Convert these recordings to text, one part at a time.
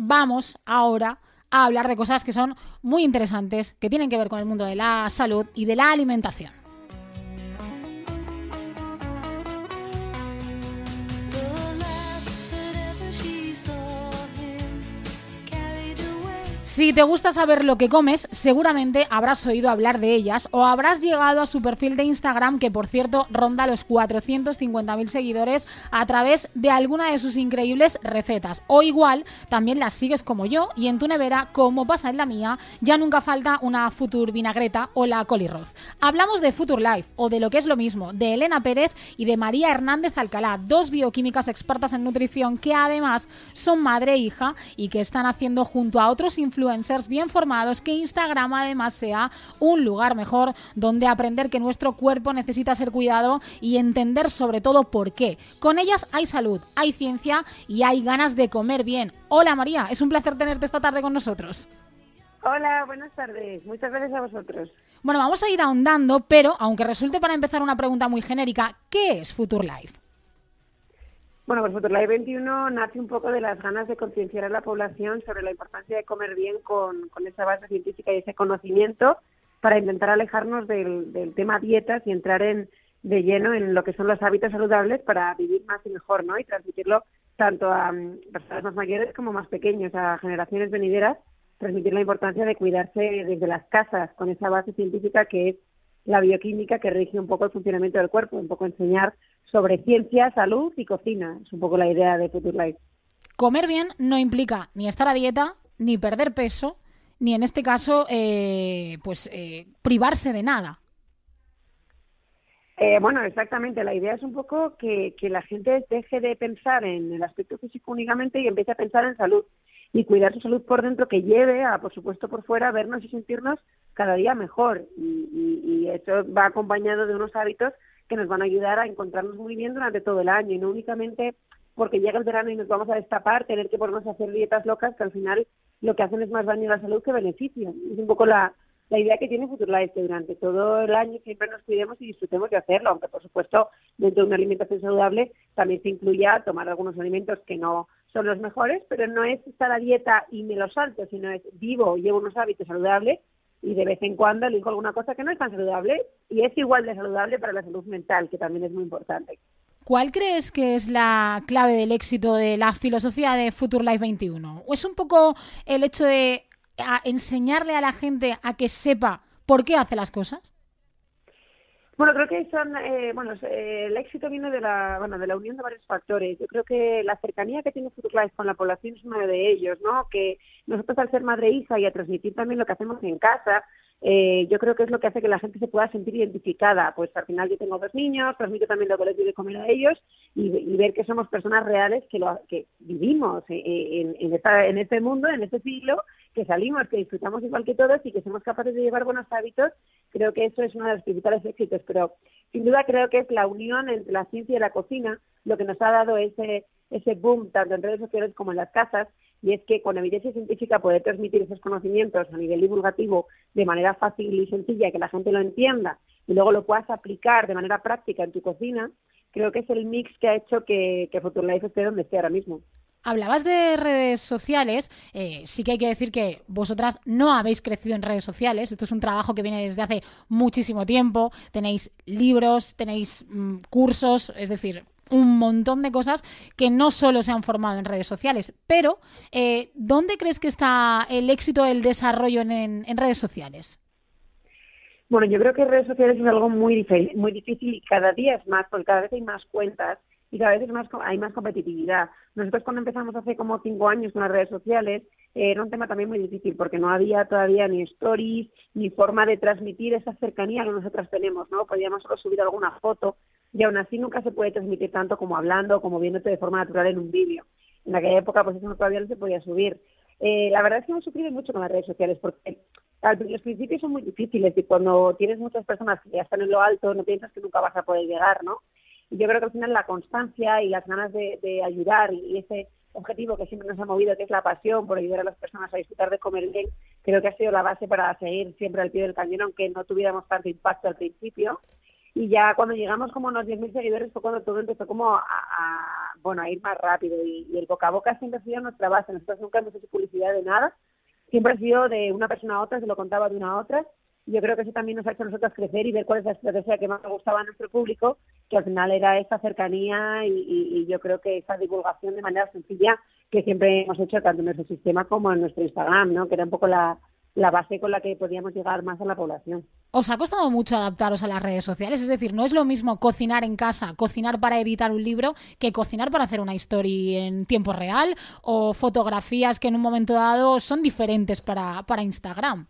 vamos ahora a hablar de cosas que son muy interesantes, que tienen que ver con el mundo de la salud y de la alimentación. Si te gusta saber lo que comes, seguramente habrás oído hablar de ellas o habrás llegado a su perfil de Instagram, que por cierto ronda los 450.000 seguidores a través de alguna de sus increíbles recetas. O igual, también las sigues como yo y en tu nevera, como pasa en la mía, ya nunca falta una Futur vinagreta o la colirroz. Hablamos de Futur Life o de lo que es lo mismo, de Elena Pérez y de María Hernández Alcalá, dos bioquímicas expertas en nutrición que además son madre e hija y que están haciendo junto a otros influencers influencers bien formados, que Instagram además sea un lugar mejor donde aprender que nuestro cuerpo necesita ser cuidado y entender sobre todo por qué. Con ellas hay salud, hay ciencia y hay ganas de comer bien. Hola María, es un placer tenerte esta tarde con nosotros. Hola, buenas tardes. Muchas gracias a vosotros. Bueno, vamos a ir ahondando, pero aunque resulte para empezar una pregunta muy genérica, ¿qué es Future Life? Bueno, pues Futurlife 21 nace un poco de las ganas de concienciar a la población sobre la importancia de comer bien con, esa base científica y ese conocimiento para intentar alejarnos del, tema dietas y entrar en, de lleno en lo que son los hábitos saludables para vivir más y mejor, ¿no? Y transmitirlo tanto a mm, personas más mayores como más pequeños, a generaciones venideras, transmitir la importancia de cuidarse desde las casas con esa base científica que es la bioquímica que rige un poco el funcionamiento del cuerpo, un poco enseñar sobre ciencia, salud y cocina. Es un poco la idea de Future Life. Comer bien no implica ni estar a dieta, ni perder peso, ni en este caso, eh, pues eh, privarse de nada. Eh, bueno, exactamente. La idea es un poco que, que la gente deje de pensar en el aspecto físico únicamente y empiece a pensar en salud y cuidar su salud por dentro que lleve a, por supuesto, por fuera, vernos y sentirnos cada día mejor. Y, y, eso va acompañado de unos hábitos que nos van a ayudar a encontrarnos muy bien durante todo el año y no únicamente porque llega el verano y nos vamos a destapar, tener que ponernos a hacer dietas locas que al final lo que hacen es más daño a la salud que beneficio. Es un poco la, la idea que tiene Futurlife, que durante todo el año siempre nos cuidemos y disfrutemos de hacerlo, aunque por supuesto dentro de una alimentación saludable también se incluya tomar algunos alimentos que no son los mejores, pero no es estar a dieta y me lo salto, sino es vivo, llevo unos hábitos saludables y de vez en cuando elijo alguna cosa que no es tan saludable y es igual de saludable para la salud mental, que también es muy importante. ¿Cuál crees que es la clave del éxito de la filosofía de Future Life 21? ¿O es un poco el hecho de enseñarle a la gente a que sepa por qué hace las cosas? Bueno, creo que son, eh, bueno, eh, el éxito viene de la, bueno, de la unión de varios factores. Yo creo que la cercanía que tiene Futurlife con la población es uno de ellos, ¿no? Que nosotros al ser madre e hija y a transmitir también lo que hacemos en casa, eh, yo creo que es lo que hace que la gente se pueda sentir identificada. Pues al final yo tengo dos niños, transmito también lo que les doy comer a ellos y, ver que somos personas reales que, lo, que vivimos en, en, esta, en este mundo, en este siglo, que salimos, que disfrutamos igual que todos y que somos capaces de llevar buenos hábitos. Creo que eso es uno de los principales éxitos. Pero sin duda creo que es la unión entre la ciencia y la cocina lo que nos ha dado ese, ese boom tanto en redes sociales como en las casas y es que con evidencia científica poder transmitir esos conocimientos a nivel divulgativo de manera fácil y sencilla, que la gente lo entienda y luego lo puedas aplicar de manera práctica en tu cocina, creo que es el mix que ha hecho que, que Futurlife esté donde esté ahora mismo. Hablabas de redes sociales, eh, sí que hay que decir que vosotras no habéis crecido en redes sociales, esto es un trabajo que viene desde hace muchísimo tiempo, tenéis libros, tenéis mm, cursos, es decir, un montón de cosas que no solo se han formado en redes sociales. Pero, eh, ¿dónde crees que está el éxito del desarrollo en, redes sociales? Bueno, yo creo que redes sociales es algo muy, muy difícil y cada día es más, porque cada vez hay más cuentas y cada vez más, hay más competitividad. Nosotros cuando empezamos hace como cinco años con las redes sociales eh, era un tema también muy difícil porque no había todavía ni stories ni forma de transmitir esa cercanía que nosotras tenemos, ¿no? Podíamos solo subir alguna foto y aún así nunca se puede transmitir tanto como hablando, como viéndote de forma natural en un vídeo. En aquella época pues eso todavía no se podía subir. Eh, la verdad es que hemos sufrido mucho con las redes sociales porque los principios son muy difíciles y cuando tienes muchas personas que ya están en lo alto no piensas que nunca vas a poder llegar, ¿no? Y yo creo que al final la constancia y las ganas de, ayudar y ese objetivo que siempre nos ha movido, que es la pasión por ayudar a las personas a disfrutar de comer bien, creo que ha sido la base para seguir siempre al pie del cañón, aunque no tuviéramos tanto impacto al principio. Y ya cuando llegamos como a unos 10.000 seguidores fue cuando todo empezó como a, bueno, a ir más rápido y, el boca a boca siempre ha sido nuestra base. Nosotros nunca hemos hecho publicidad de nada, siempre ha sido de una persona a otra, se lo contaba de una a otra. Y yo creo que eso también nos ha hecho a nosotros crecer y ver cuál es la estrategia que más gustaba a nuestro público, que al final era esa cercanía y, y yo creo que esa divulgación de manera sencilla que siempre hemos hecho tanto en nuestro sistema como en nuestro Instagram, ¿no? Que era un poco la, la base con la que podíamos llegar más a la población. ¿Os ha costado mucho adaptaros a las redes sociales? Es decir, no es lo mismo cocinar en casa, cocinar para editar un libro, que cocinar para hacer una historia en tiempo real o fotografías que en un momento dado son diferentes para, para Instagram.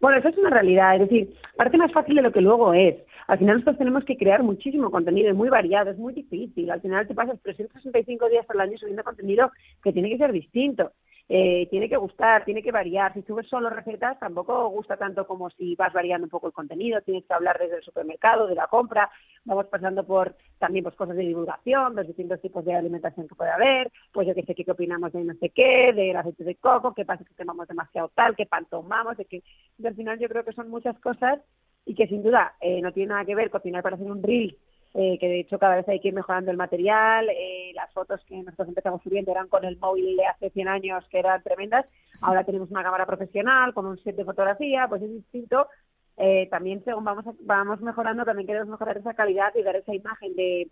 Bueno, eso es una realidad, es decir, parece más fácil de lo que luego es. Al final nosotros tenemos que crear muchísimo contenido, es muy variado, es muy difícil. Al final te pasas 365 días al año subiendo contenido que tiene que ser distinto eh, tiene que gustar, tiene que variar. Si subes solo recetas, tampoco gusta tanto como si vas variando un poco el contenido. Tienes que hablar desde el supermercado, de la compra. Vamos pasando por también pues cosas de divulgación, los distintos tipos de alimentación que puede haber. Pues yo que sé qué opinamos de no sé qué, del aceite de coco, qué pasa si tomamos demasiado tal, qué pan tomamos. De que al final yo creo que son muchas cosas y que sin duda eh, no tiene nada que ver cocinar para hacer un reel eh, que de hecho cada vez hay que ir mejorando el material. Eh, las fotos que nosotros empezamos subiendo eran con el móvil de hace 100 años, que eran tremendas. Ahora tenemos una cámara profesional con un set de fotografía, pues es distinto. Eh, también según vamos, vamos mejorando, también queremos mejorar esa calidad y dar esa imagen de,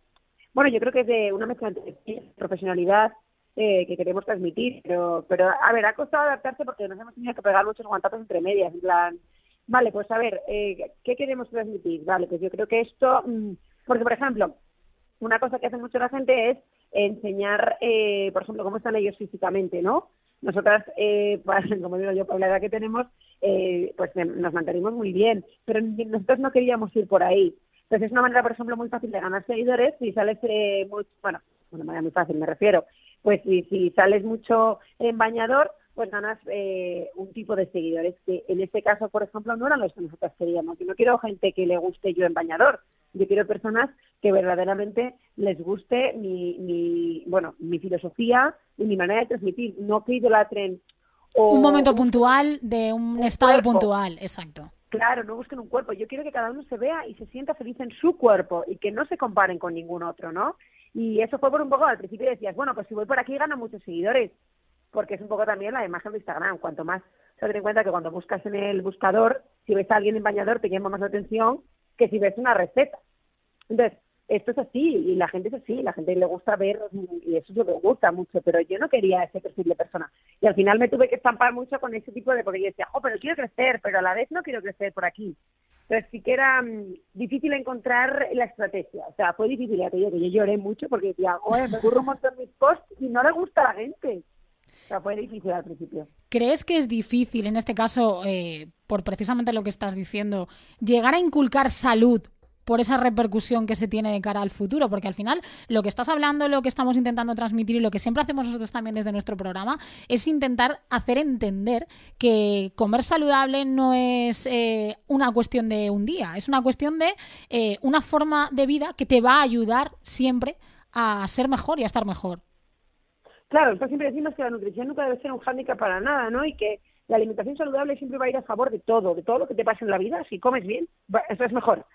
bueno, yo creo que es de una mezcla de profesionalidad eh, que queremos transmitir, pero, pero a ver, ha costado adaptarse porque nos hemos tenido que pegar muchos guantazos entre medias, en plan, vale, pues a ver, eh, ¿qué queremos transmitir? Vale, pues yo creo que esto... Porque, por ejemplo, una cosa que hace mucho la gente es enseñar, eh, por ejemplo, cómo están ellos físicamente, ¿no? Nosotras, eh, como digo yo, por la edad que tenemos, eh, pues nos mantenemos muy bien, pero nosotros no queríamos ir por ahí. Entonces es una manera, por ejemplo, muy fácil de ganar seguidores si sales eh, muy, bueno, una manera muy fácil me refiero, pues si, si sales mucho en bañador, pues ganas eh, un tipo de seguidores que en este caso, por ejemplo, no eran los que nosotros queríamos. Yo no quiero gente que le guste yo en bañador, yo quiero personas que verdaderamente les guste mi, mi bueno, mi filosofía y mi manera de transmitir, no que idolatren. un momento puntual de un, estado puntual, exacto. Claro, no busquen un cuerpo. Yo quiero que cada uno se vea y se sienta feliz en su cuerpo y que no se comparen con ningún otro, ¿no? Y eso fue por un poco, al principio decías, bueno, pues si voy por aquí gano muchos seguidores, porque es un poco también la imagen de Instagram. Cuanto más, se ten en cuenta que cuando buscas en el buscador, si ves a alguien en bañador te llama más la atención que si ves una receta. Entonces, esto es así y la gente es así, la gente le gusta ver y eso es lo que gusta mucho, pero yo no quería ese perfil de persona. Y al final me tuve que estampar mucho con ese tipo de, porque yo decía, oh, pero quiero crecer, pero a la vez no quiero crecer por aquí. Entonces sí que era mm, difícil encontrar la estrategia. O sea, fue difícil, ya que yo, lloré mucho porque decía, oye, me ocurre un montón mis posts y no le gusta a la gente. O sea, fue difícil al principio. ¿Crees que es difícil, en este caso, eh, por precisamente lo que estás diciendo, llegar a inculcar salud por esa repercusión que se tiene de cara al futuro, porque al final lo que estás hablando, lo que estamos intentando transmitir y lo que siempre hacemos nosotros también desde nuestro programa es intentar hacer entender que comer saludable no es eh, una cuestión de un día, es una cuestión de eh, una forma de vida que te va a ayudar siempre a ser mejor y a estar mejor. Claro, nosotros siempre decimos que la nutrición nunca debe ser un hándicap para nada, ¿no? Y que la alimentación saludable siempre va a ir a favor de todo, de todo lo que te pasa en la vida. Si comes bien, eso es mejor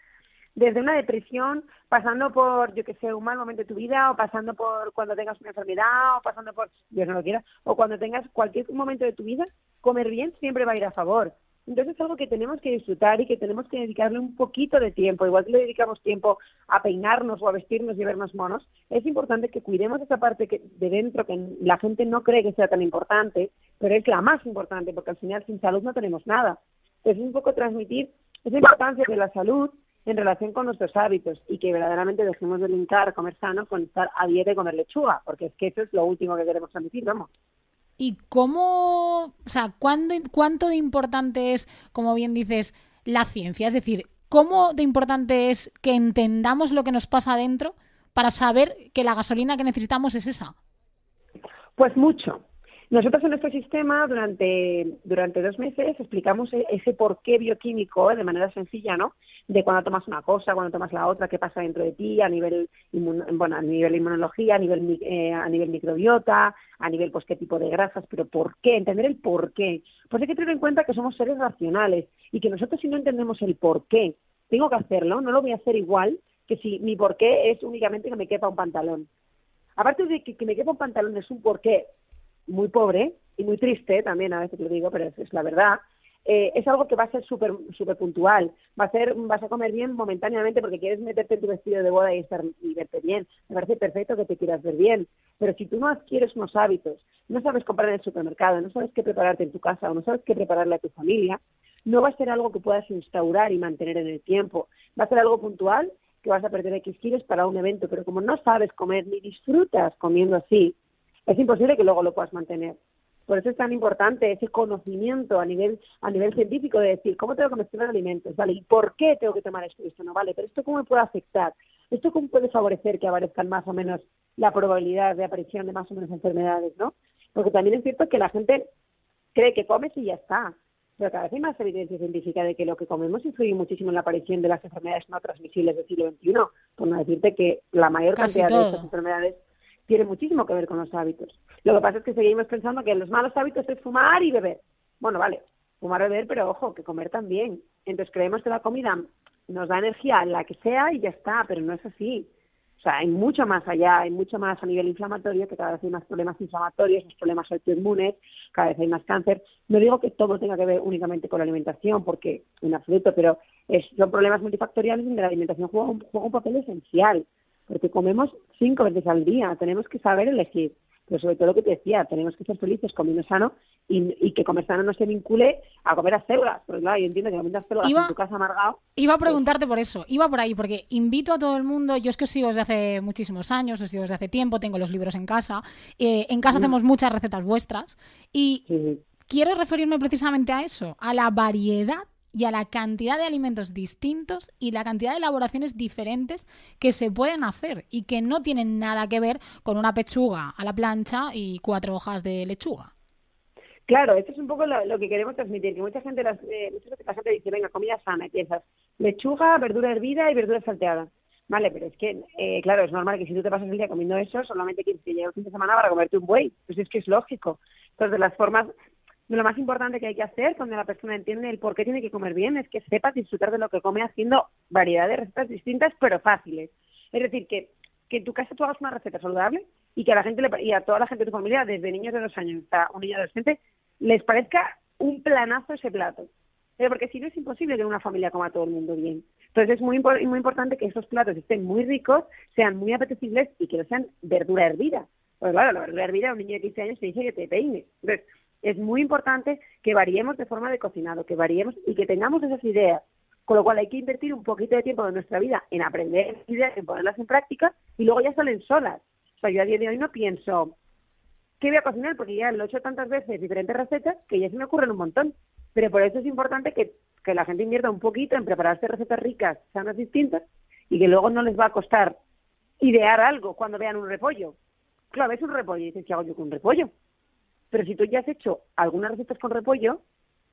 desde una depresión, pasando por, yo que sé, un mal momento de tu vida, o pasando por cuando tengas una enfermedad, o pasando por, Dios no lo quiera, o cuando tengas cualquier momento de tu vida, comer bien siempre va a ir a favor. Entonces es algo que tenemos que disfrutar y que tenemos que dedicarle un poquito de tiempo. Igual que le dedicamos tiempo a peinarnos o a vestirnos y vernos monos, es importante que cuidemos esa parte que, de dentro que la gente no cree que sea tan importante, pero es la más importante porque al final sin salud no tenemos nada. Entonces es un poco transmitir esa importancia de la salud en relación con nuestros hábitos y que verdaderamente dejemos de linkar comer sano con estar a dieta y comer lechuga, porque es que eso es lo último que queremos transmitir, vamos. ¿Y cómo, o sea, cuándo, cuánto de importante es, como bien dices, la ciencia? Es decir, ¿cómo de importante es que entendamos lo que nos pasa adentro para saber que la gasolina que necesitamos es esa? Pues mucho, nosotros en nuestro sistema durante, durante dos meses explicamos e-, ese porqué bioquímico de manera sencilla, ¿no? De cuando tomas una cosa, cuando tomas la otra, qué pasa dentro de ti a nivel, bueno, a nivel inmunología, a nivel, eh, a nivel microbiota, a nivel, pues, qué tipo de grasas, pero por qué, entender el por qué. Pues hay que tener en cuenta que somos seres racionales y que nosotros si no entendemos el por qué tengo que hacerlo, no lo voy a hacer igual que si mi porqué es únicamente que me quepa un pantalón. Aparte de que, que me quepa un pantalón es un porqué muy pobre y muy triste, también a veces lo digo, pero es, la verdad, eh, es algo que va a ser súper super puntual. Va a ser, vas a comer bien momentáneamente porque quieres meterte en tu vestido de boda y, estar, y verte bien. Me parece perfecto que te quieras ver bien. Pero si tú no adquieres unos hábitos, no sabes comprar en el supermercado, no sabes qué prepararte en tu casa o no sabes qué prepararle a tu familia, no va a ser algo que puedas instaurar y mantener en el tiempo. Va a ser algo puntual que vas a perder X kilos para un evento, pero como no sabes comer ni disfrutas comiendo así, es imposible que luego lo puedas mantener. Por eso es tan importante ese conocimiento a nivel a nivel científico de decir cómo tengo que mezclar alimentos, ¿vale? ¿Y por qué tengo que tomar esto y esto no? ¿Vale? Pero esto cómo me puede afectar? ¿Esto cómo puede favorecer que aparezcan más o menos la probabilidad de aparición de más o menos enfermedades, ¿no? Porque también es cierto que la gente cree que comes y ya está. Pero cada vez hay más evidencia científica de que lo que comemos influye muchísimo en la aparición de las enfermedades no transmisibles del siglo XXI. Por no decirte que la mayor cantidad de estas enfermedades tiene muchísimo que ver con los hábitos. Lo que pasa es que seguimos pensando que los malos hábitos es fumar y beber. Bueno, vale, fumar, beber, pero ojo, que comer también. Entonces creemos que la comida nos da energía, la que sea, y ya está, pero no es así. O sea, hay mucho más allá, hay mucho más a nivel inflamatorio, que cada vez hay más problemas inflamatorios, más problemas autoinmunes, cada vez hay más cáncer. No digo que todo tenga que ver únicamente con la alimentación, porque en absoluto, pero son problemas multifactoriales donde la alimentación juega un papel esencial porque comemos cinco veces al día, tenemos que saber elegir. Pero sobre todo lo que te decía, tenemos que ser felices comiendo sano y, que comer sano no se vincule a comer a células. Porque claro, yo entiendo que comiendo células en tu casa amargado. Iba a pues preguntarte por eso, iba por ahí, porque invito a todo el mundo, yo es que os sigo desde hace muchísimos años, os sigo desde hace tiempo, tengo los libros en casa, eh, en casa hacemos muchas recetas vuestras y quiero referirme precisamente a eso, a la variedad y a la cantidad de alimentos distintos y la cantidad de elaboraciones diferentes que se pueden hacer y que no tienen nada que ver con una pechuga a la plancha y cuatro hojas de lechuga. Claro, esto es un poco lo, que queremos transmitir, que mucha gente, las, eh, la gente dice, venga, comida sana, piensas, lechuga, verdura hervida y verdura salteada. Vale, pero es que, eh, claro, es normal que si tú te pasas el día comiendo eso, solamente que llegue un fin de semana para comerte un buey. Pues es que es lógico. Entonces, las formas, lo más importante que hay que hacer cuando la persona entiende el por qué tiene que comer bien es que sepa disfrutar de lo que come haciendo variedad de recetas distintas pero fáciles. Es decir, que, que en tu casa tú hagas una receta saludable y que a la gente le, y a toda la gente de tu familia, desde niños de dos años hasta un niño adolescente, les parezca un planazo ese plato. Pero porque si no es imposible que una familia coma todo el mundo bien. Entonces es muy, muy importante que esos platos estén muy ricos, sean muy apetecibles y que no sean verdura hervida. Pues claro, la verdura hervida a un niño de 15 años te dice que te peine. Entonces, es muy importante que variemos de forma de cocinado, que variemos y que tengamos esas ideas. Con lo cual hay que invertir un poquito de tiempo de nuestra vida en aprender ideas, en ponerlas en práctica y luego ya salen solas. O sea, yo a día de hoy no pienso, ¿qué voy a cocinar? Porque ya lo he hecho tantas veces, diferentes recetas, que ya se me ocurren un montón. Pero por eso es importante que, que la gente invierta un poquito en prepararse recetas ricas, sanas, distintas, y que luego no les va a costar idear algo cuando vean un repollo. Claro, ves un repollo y dices, ¿qué hago yo con un repollo? Pero si tú ya has hecho algunas recetas con repollo,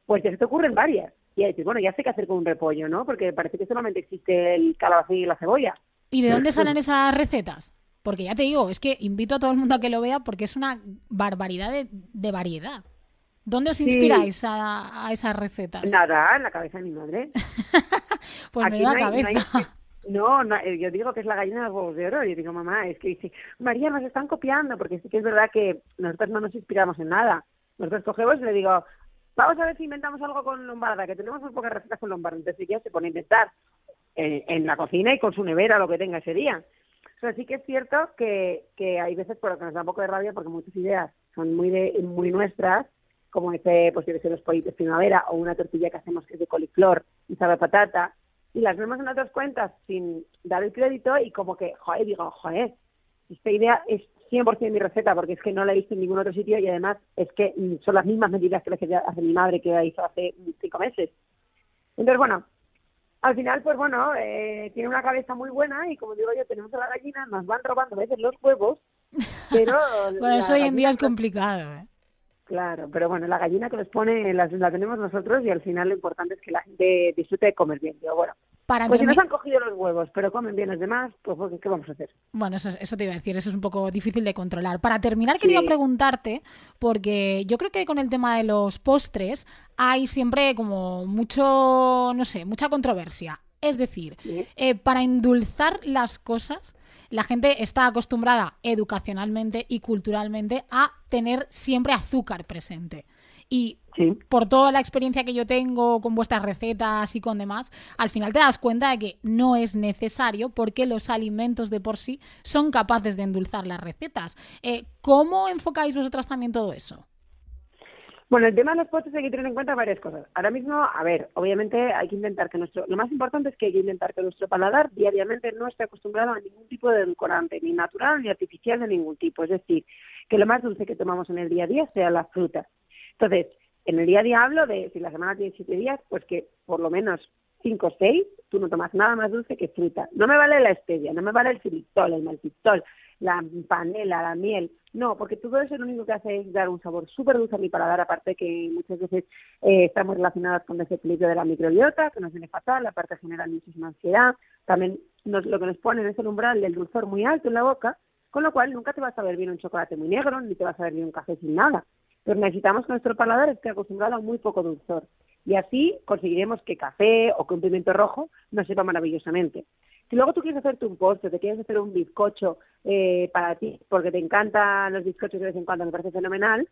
pues ya se te ocurren varias. Y ahí dices, bueno, ya sé qué hacer con un repollo, ¿no? Porque parece que solamente existe el calabacín y la cebolla. ¿Y de dónde salen esas recetas? Porque ya te digo, es que invito a todo el mundo a que lo vea porque es una barbaridad de, variedad. ¿Dónde os inspiráis a, esas recetas? Nada, en la cabeza de mi madre. pues me da cabeza. No, no, eh, yo digo que es la gallina de los huevos de oro. Yo digo, mamá, es que dice, María, nos están copiando, porque sí que es verdad que nosotros no nos inspiramos en nada. Nosotros cogemos y le digo, vamos a ver si inventamos algo con lombarda, que tenemos muy pocas recetas con lombarda. Entonces ya se pone a inventar en, la cocina y con su nevera, lo que tenga ese día. O sí que es cierto que, que hay veces por lo que nos da un poco de rabia porque muchas ideas son muy de, muy nuestras, como ese, pues yo los pollitos primavera o una tortilla que hacemos que es de coliflor y sabe patata y las vemos en otras cuentas sin dar el crédito y como que, joder, digo, joder, esta idea es 100% mi receta porque es que no la he visto en ningún otro sitio y además es que son las mismas medidas que las que hace mi madre que la hizo hace cinco meses. Entonces, bueno, al final, pues bueno, eh, tiene una cabeza muy buena y como digo yo, tenemos a la gallina, nos van robando a veces los huevos, pero... bueno, eso hoy en día es complicado, ¿eh? Claro, pero bueno, la gallina que los pone la, la tenemos nosotros y al final lo importante es que la gente disfrute de comer bien. Digo, bueno, para pues si nos han cogido los huevos, pero comen bien los demás, pues ¿qué vamos a hacer? Bueno, eso, eso te iba a decir, eso es un poco difícil de controlar. Para terminar, quería preguntarte, porque yo creo que con el tema de los postres hay siempre como mucho, no sé, mucha controversia. Es decir, eh, para endulzar las cosas, la gente está acostumbrada educacionalmente y culturalmente a tener siempre azúcar presente. Y por toda la experiencia que yo tengo con vuestras recetas y con demás, al final te das cuenta de que no es necesario porque los alimentos de por sí son capaces de endulzar las recetas. Eh, ¿Cómo enfocáis vosotras también todo eso? Bueno, el tema de los postres hay que tener en cuenta varias cosas. Ahora mismo, a ver, obviamente hay que intentar que nuestro, lo más importante es que hay que intentar que nuestro paladar diariamente no esté acostumbrado a ningún tipo de edulcorante, ni natural ni artificial de ningún tipo. Es decir, que lo más dulce que tomamos en el día a día sea la fruta. Entonces, en el día a día hablo de, si la semana tiene siete días, pues que por lo menos cinco o seis, tú no tomas nada más dulce que fruta. No me vale la stevia, no me vale el xilitol, el maltitol, la panela, la miel. No, porque todo eso lo único que hace es dar un sabor súper dulce a mi paladar, aparte que muchas veces eh, estamos relacionadas con desequilibrio de la microbiota, que nos viene fatal, la parte genera muchísima ansiedad. También nos, lo que nos pone es el umbral del dulzor muy alto en la boca, con lo cual nunca te vas a ver bien un chocolate muy negro, ni te vas a ver bien un café sin nada. Pero necesitamos que nuestro paladar esté acostumbrado a muy poco dulzor. Y así conseguiremos que café o que un pimiento rojo nos sepa maravillosamente. Si luego tú quieres hacerte un postre, te quieres hacer un bizcocho eh, para ti, porque te encantan los bizcochos de vez en cuando, me parece fenomenal,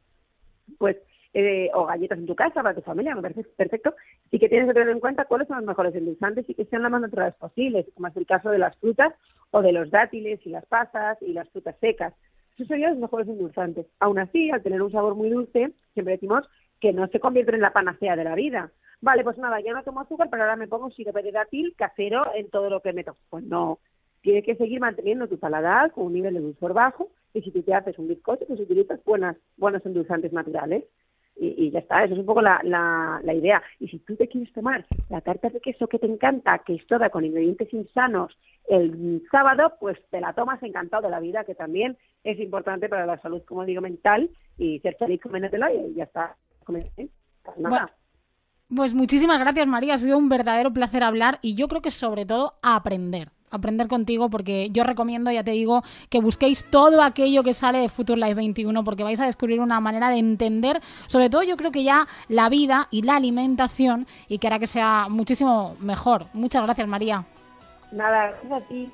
pues eh, o galletas en tu casa para tu familia, me parece perfecto, sí que tienes que tener en cuenta cuáles son los mejores endulzantes y que sean las más naturales posibles, como es el caso de las frutas o de los dátiles y las pasas y las frutas secas. Esos serían los mejores endulzantes. Aún así, al tener un sabor muy dulce, siempre decimos que no se convierten en la panacea de la vida. Vale, pues nada, ya no tomo azúcar, pero ahora me pongo un sirope de dátil casero en todo lo que meto. Pues no, tienes que seguir manteniendo tu paladar con un nivel de dulzor bajo y si tú te haces un bizcocho, pues utilizas buenas, buenos endulzantes naturales y, ya está, eso es un poco la, la, idea. Y si tú te quieres tomar la tarta de queso que te encanta, que es toda con ingredientes insanos, el sábado, pues te la tomas encantado de la vida, que también es importante para la salud, como digo, mental, y ser feliz coméntelo y ya está. Pues nada. pues muchísimas gracias, María. Ha sido un verdadero placer hablar y yo creo que sobre todo aprender aprender contigo porque yo recomiendo, ya te digo, que busquéis todo aquello que sale de Future Life 21 porque vais a descubrir una manera de entender, sobre todo yo creo que ya la vida y la alimentación y que hará que sea muchísimo mejor. Muchas gracias, María. Nada, gracias a ti.